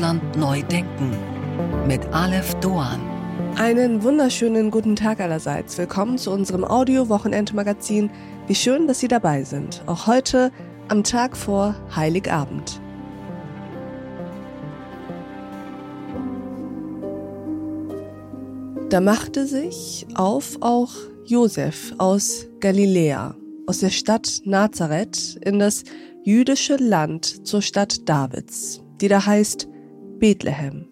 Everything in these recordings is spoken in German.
Deutschland neu denken mit Aleph Doan. Einen wunderschönen guten Tag allerseits. Willkommen zu unserem Audio-Wochenendmagazin. Wie schön, dass Sie dabei sind. Auch heute am Tag vor Heiligabend. Da machte sich auf auch Josef aus Galiläa, aus der Stadt Nazareth in das jüdische Land zur Stadt Davids, die da heißt Bethlehem,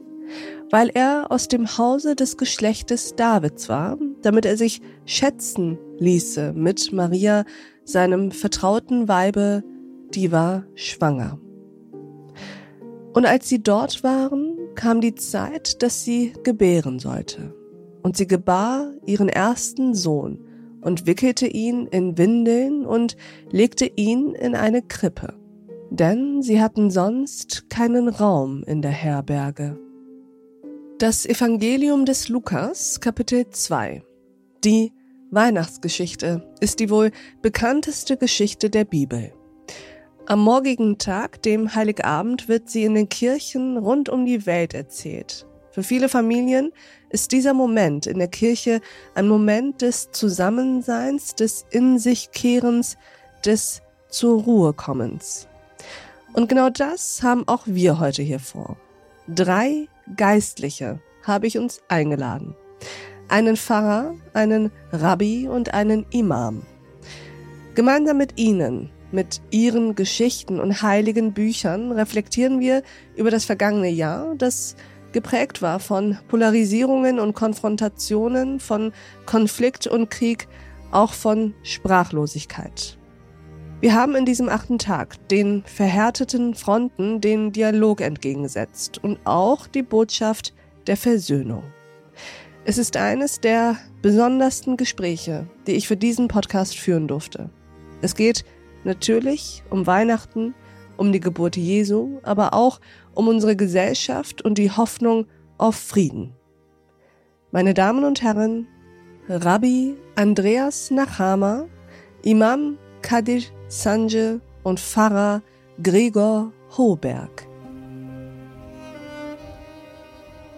weil er aus dem Hause des Geschlechtes Davids war, damit er sich schätzen ließe mit Maria, seinem vertrauten Weibe, die war schwanger. Und als sie dort waren, kam die Zeit, dass sie gebären sollte. Und sie gebar ihren ersten Sohn und wickelte ihn in Windeln und legte ihn in eine Krippe. Denn sie hatten sonst keinen Raum in der Herberge. Das Evangelium des Lukas, Kapitel 2. Die Weihnachtsgeschichte ist die wohl bekannteste Geschichte der Bibel. Am morgigen Tag, dem Heiligabend, wird sie in den Kirchen rund um die Welt erzählt. Für viele Familien ist dieser Moment in der Kirche ein Moment des Zusammenseins, des In sich Kehrens, des zur Ruhe kommens. Und genau das haben auch wir heute hier vor. Drei Geistliche habe ich uns eingeladen. Einen Pfarrer, einen Rabbi und einen Imam. Gemeinsam mit ihnen mit ihren Geschichten und heiligen Büchern reflektieren wir über das vergangene Jahr, das geprägt war von Polarisierungen und Konfrontationen, von Konflikt und Krieg, auch von Sprachlosigkeit. Wir haben in diesem achten Tag den verhärteten Fronten den Dialog entgegengesetzt und auch die Botschaft der Versöhnung. Es ist eines der besondersten Gespräche, die ich für diesen Podcast führen durfte. Es geht Natürlich um Weihnachten, um die Geburt Jesu, aber auch um unsere Gesellschaft und die Hoffnung auf Frieden. Meine Damen und Herren, Rabbi Andreas Nachama, Imam Kadir Sanje und Pfarrer Gregor Hoberg.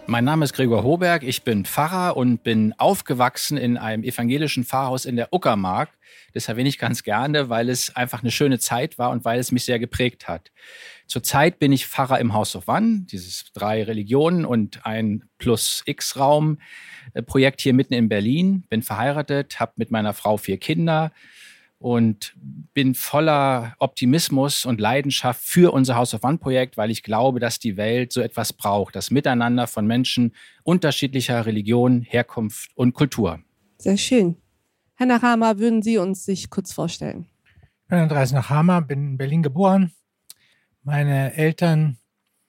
Mein Name ist Gregor Hoberg, ich bin Pfarrer und bin aufgewachsen in einem evangelischen Pfarrhaus in der Uckermark. Das erwähne ich ganz gerne, weil es einfach eine schöne Zeit war und weil es mich sehr geprägt hat. Zurzeit bin ich Pfarrer im House of One, dieses drei Religionen und ein Plus-X-Raum. Projekt hier mitten in Berlin, bin verheiratet, habe mit meiner Frau vier Kinder, und bin voller Optimismus und Leidenschaft für unser House of One Projekt, weil ich glaube, dass die Welt so etwas braucht, das Miteinander von Menschen unterschiedlicher Religion, Herkunft und Kultur. Sehr schön. Herr Nachama, würden Sie uns sich kurz vorstellen? Ich bin Andreas Nachama, bin in Berlin geboren. Meine Eltern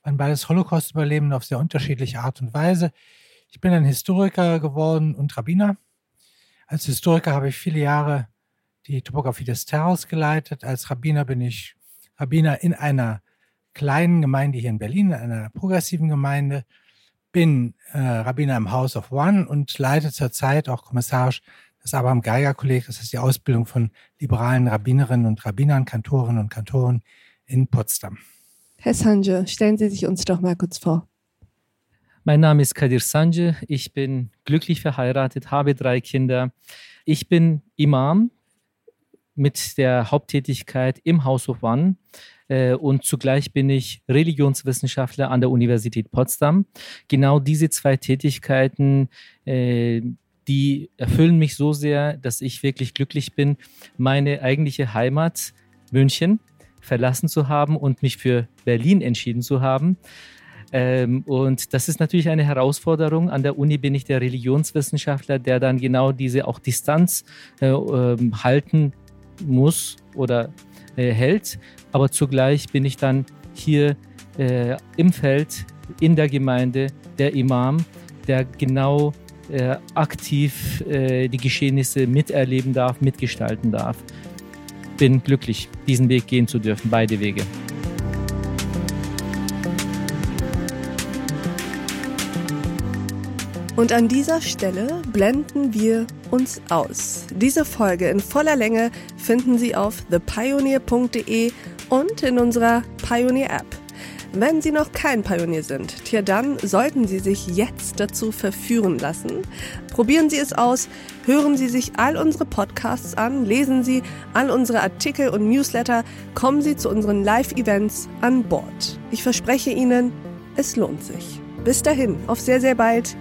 waren beides Holocaust-Überlebende auf sehr unterschiedliche Art und Weise. Ich bin ein Historiker geworden und Rabbiner. Als Historiker habe ich viele Jahre die Topografie des Terrors geleitet. Als Rabbiner bin ich Rabbiner in einer kleinen Gemeinde hier in Berlin, in einer progressiven Gemeinde, bin äh, Rabbiner im House of One und leite zurzeit auch kommissarisch das Abraham Geiger Kolleg, das ist die Ausbildung von liberalen Rabbinerinnen und Rabbinern, Kantorinnen und Kantoren in Potsdam. Herr Sanje, stellen Sie sich uns doch mal kurz vor. Mein Name ist Kadir Sanje, ich bin glücklich verheiratet, habe drei Kinder. Ich bin Imam mit der Haupttätigkeit im House of One äh, und zugleich bin ich Religionswissenschaftler an der Universität Potsdam. Genau diese zwei Tätigkeiten, äh, die erfüllen mich so sehr, dass ich wirklich glücklich bin, meine eigentliche Heimat München verlassen zu haben und mich für Berlin entschieden zu haben. Ähm, und das ist natürlich eine Herausforderung. An der Uni bin ich der Religionswissenschaftler, der dann genau diese auch Distanz äh, äh, halten muss oder äh, hält. Aber zugleich bin ich dann hier äh, im Feld, in der Gemeinde, der Imam, der genau äh, aktiv äh, die Geschehnisse miterleben darf, mitgestalten darf. Bin glücklich, diesen Weg gehen zu dürfen, beide Wege. Und an dieser Stelle blenden wir uns aus. Diese Folge in voller Länge finden Sie auf thepioneer.de und in unserer Pioneer App. Wenn Sie noch kein Pionier sind, tja dann sollten Sie sich jetzt dazu verführen lassen. Probieren Sie es aus, hören Sie sich all unsere Podcasts an, lesen Sie all unsere Artikel und Newsletter, kommen Sie zu unseren Live-Events an Bord. Ich verspreche Ihnen, es lohnt sich. Bis dahin, auf sehr, sehr bald.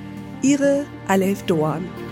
Ihre Alef Doan.